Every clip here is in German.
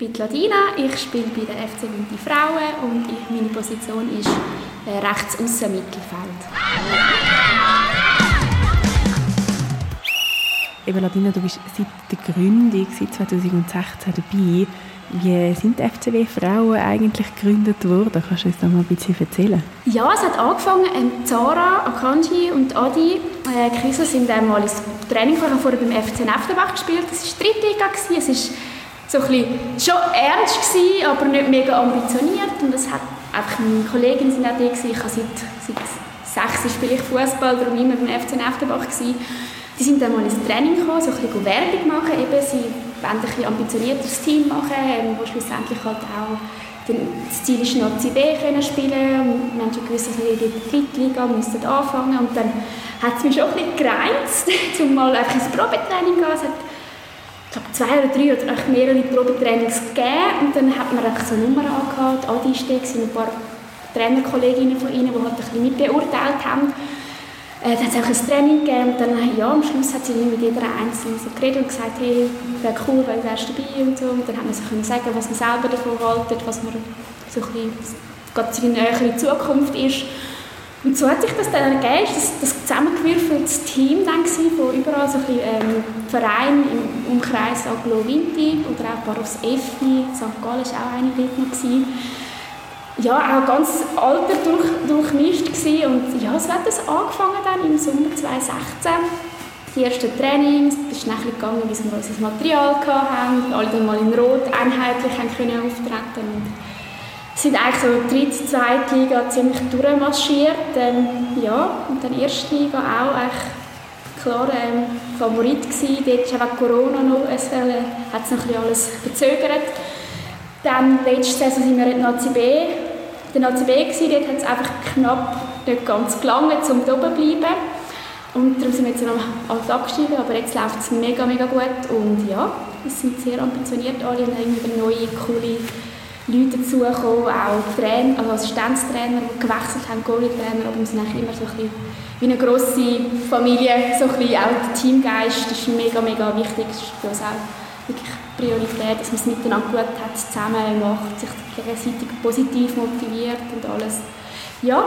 bin Ladina, ich spiele bei der FC Winti Frauen und ich, meine Position ist äh, rechts außen Mittelfeld. Eben Ladina, du bist seit der Gründung, seit 2016 dabei. Wie sind die FCW Frauen eigentlich gegründet worden? Kannst du uns da mal ein bisschen erzählen? Ja, es hat angefangen, ähm, Zara, Akanji und Adi äh, Kiesel sind einmal ins Training vorher beim FC Neftenbach gespielt. Das war Drittliga, es war so ein schon ernst gewesen, aber nicht mega ambitioniert. Und das hat einfach meine Kolleginnen sind auch die ich habe seit, seit sechs spiele ich Fußball, darum immer beim FC Neftenbach gewesen. Die sind dann mal ins Training gekommen, so ein bisschen Werbung machen, eben, sie wollen ein bisschen ambitionierteres Team machen, ähm, wo schlussendlich halt auch das Ziel ist, noch B können spielen. Und wir haben schon gewusst, dass wir in der Drittliga müssen anfangen. Und dann hat es mich schon ein bisschen gereizt, um mal einfach ins Probetraining zu gehen ich glaube, zwei oder drei oder auch mehrere Probetrainings gegeben und dann hat man so Nummern angehört. Adi war da, ein paar Trainerkolleginnen von ihnen, die halt ein bisschen mitbeurteilt haben. Äh, dann hat es ein Training gegeben und dann, ja, am Schluss hat sie mit jeder Einzelnen so geredet und gesagt, hey, wäre cool, weil du wärst dabei und so. Und dann hat man so können sagen, was man selber davon haltet, was man so ein bisschen, gerade in nähere Zukunft ist. Und so hat sich das dann ergeben, das, das zusammengewürfeltes Team dann gewesen, von überall so ein bisschen, ähm, Vereinen im Umkreis Aglo Vinti oder auch Baros Effi, St. Gallen war auch eine dort noch. Gewesen. Ja, auch ganz alter durch, durchmischt gewesen. und ja, so hat das angefangen dann im Sommer 2016. Die ersten Trainings, es ist nachher gegangen, bis wir unser Material hatten, alle dann mal in Rot einheitlich haben können auftreten sind eigentlich so dritte, zweite Liga ziemlich durchmarschiert. Ähm, ja, und dann erste Liga auch echt klar ähm, Favorit gewesen. Dort war auch Corona noch, es äh, hat es noch ein alles verzögert. Dann letzte Saison sind wir in der ACB, der. Dort hat es einfach knapp nicht ganz gelangt, um da oben zu bleiben. Und darum sind wir jetzt noch als abgestiegen, aber jetzt läuft es mega, mega gut. Und ja, wir sind sehr ambitioniert alle und haben irgendwie neue, coole Leute dazugekommen, auch Trainer, also Assistenztrainer, die gewechselt haben, Goalie-Trainer, aber sind eigentlich immer so ein bisschen wie eine grosse Familie, so ein bisschen auch der Teamgeist ist mega, mega wichtig, das ist für uns auch wirklich Priorität, dass man es miteinander gut hat, zusammen macht, sich gegenseitig positiv motiviert und alles. Ja.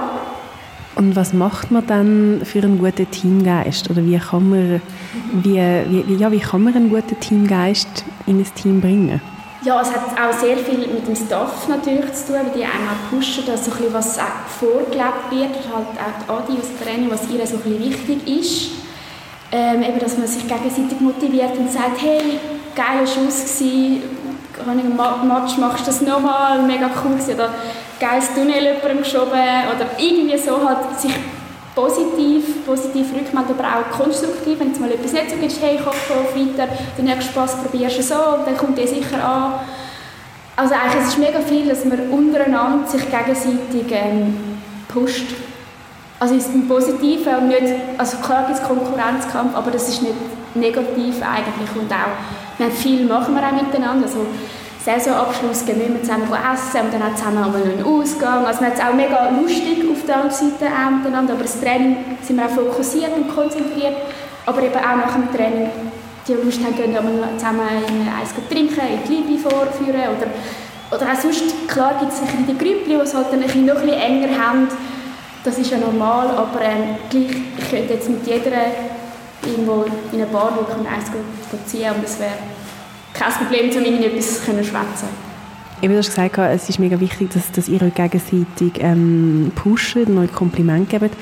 Und was macht man dann für einen guten Teamgeist? Oder wie kann man, wie, wie, ja, wie kann man einen guten Teamgeist in ein Team bringen? Ja, es hat auch sehr viel mit dem Staff natürlich zu tun, weil die einmal pushen, dass so ein bisschen was vorgelebt wird, halt auch die Adi aus der Training, was ihr so ein bisschen wichtig ist. Ähm, eben, dass man sich gegenseitig motiviert und sagt, hey, geiler Schuss gewesen, im Match machst du das nochmal, mega cool gewesen, oder geiles Tunnel jemandem geschoben, oder irgendwie so halt sich positiv, positiv rückmelden, aber auch konstruktiv, wenn es mal etwas nicht so geht, hey, komm, auf weiter, den nächsten Spass probierst du so und dann kommt der sicher an. Also eigentlich es ist mega viel, dass man untereinander sich gegenseitig ähm, pusht. Also im Positiven und nicht, also klar gibt es Konkurrenzkampf, aber das ist nicht negativ eigentlich und auch, wir viel machen wir auch miteinander, also Saisonabschluss gehen wir zusammen essen und dann auch zusammen einmal einen Ausgang. Also man hat es auch mega lustig auf der anderen Seite miteinander, aber das Training sind wir auch fokussiert und konzentriert, aber eben auch nach dem Training die Lust haben, gehen wir zusammen in eins trinken, in die Liebe vorführen oder, oder auch sonst, klar gibt es ein die Grüppchen, die es halt dann ein bisschen, noch ein bisschen enger haben, das ist ja normal, aber ähm, gleich, ich könnte jetzt mit jeder irgendwo in eine Bar hocken und eins ziehen und das wäre kein Problem, um irgendetwas zu schwätzen. Eben, du hast gesagt, es ist mega wichtig, dass, dass ihr euch gegenseitig ähm, pusht und euch Kompliment gebt.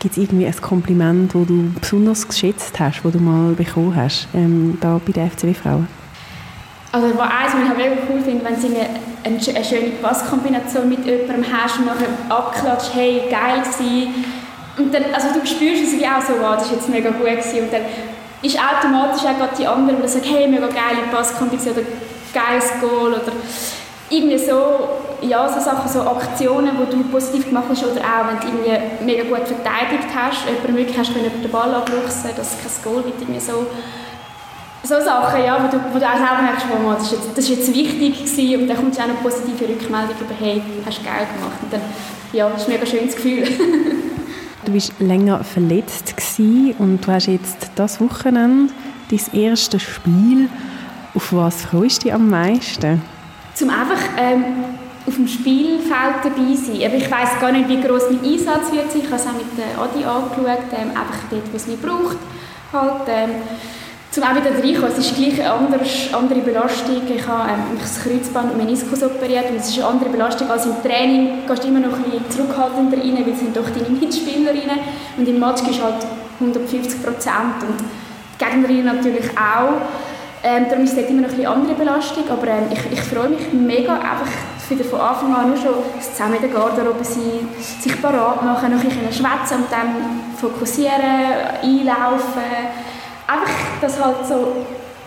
Gibt es irgendwie ein Kompliment, das du besonders geschätzt hast, das du mal bekommen hast, ähm, da bei der FCW Frauen? Also eins, was ich mega cool finde, wenn sie eine, eine schöne Passkombination mit jemandem hast und nachher abklatscht, hey, geil gewesen. Und dann, also du spürst es auch so, wow, das ist jetzt mega gut gewesen. Und dann ist automatisch auch gerade die andere, die sagt, hey, mega geile Passkombination oder geiles Goal oder irgendwie so, ja, so Sachen, so Aktionen, die du positiv gemacht hast oder auch, wenn du irgendwie mega gut verteidigt hast, jemanden wirklich hast können den Ball abluchsen, dass kein Goal wird, irgendwie so so Sachen, ja, wo du, wo du auch selber merkst, das, ist jetzt, jetzt wichtig gewesen und dann kommt auch eine positive Rückmeldung über, hey, hast du geil gemacht und dann, ja, das ist ein mega schönes Gefühl. Du warst länger verletzt und du hast jetzt das Wochenende dein erstes Spiel. Auf was freust du dich am meisten? zum einfach ähm, auf dem Spielfeld dabei sein. Aber ich weiß gar nicht, wie groß mein Einsatz wird sein. Ich habe es auch mit Adi angeschaut, ähm, einfach dort, wo es mich braucht. Halt, ähm, zum auch wieder reinkommen, es ist gleich eine andere, andere Belastung. Ich habe ähm, das Kreuzband und Meniskus operiert und es ist eine andere Belastung als im Training. Du gehst immer noch ein bisschen zurückhaltender rein, weil es sind doch deine Mitspielerinnen und im Match du halt 150 Prozent und die Gegnerinnen natürlich auch. Ähm, darum ist es immer noch ein bisschen andere Belastung, aber ähm, ich, ich freue mich mega, einfach wieder von Anfang an nur schon zusammen in der Garderobe sein, sich parat machen, noch ein bisschen schwätzen und dann fokussieren, einlaufen. Einfach, dass halt so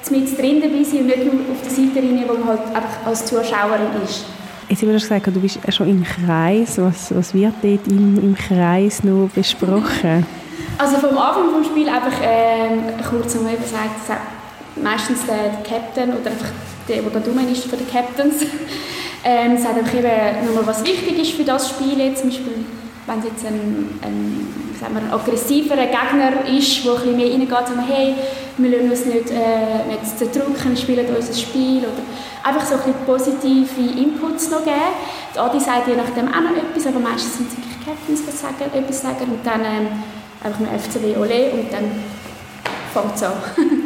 mit drin dabei sein und nicht nur auf der Seite rein, wo man halt einfach als Zuschauerin ist. Jetzt haben wir gesagt, du bist schon im Kreis. Was, was wird dort im, im Kreis noch besprochen? Also vom Anfang des Spiels einfach ähm, kurz einmal gesagt, meistens der, der Captain oder einfach der, der da ist von den Captains, ähm, sagt einfach eben nochmal, was wichtig ist für das Spiel jetzt, zum Beispiel, wenn es jetzt ein, ein, sagen wir, ein aggressiverer Gegner ist, der ein mehr reingeht, sagen wir, hey, wir lassen uns nicht, äh, nicht zerdrücken, wir spielen unser Spiel oder einfach so ein bisschen positive Inputs noch geben. Die Adi sagt je nachdem auch noch etwas, aber meistens sind es wirklich Captains, die sagen, etwas sagen und dann ähm, einfach mit FCW Ole und dann fängt es an.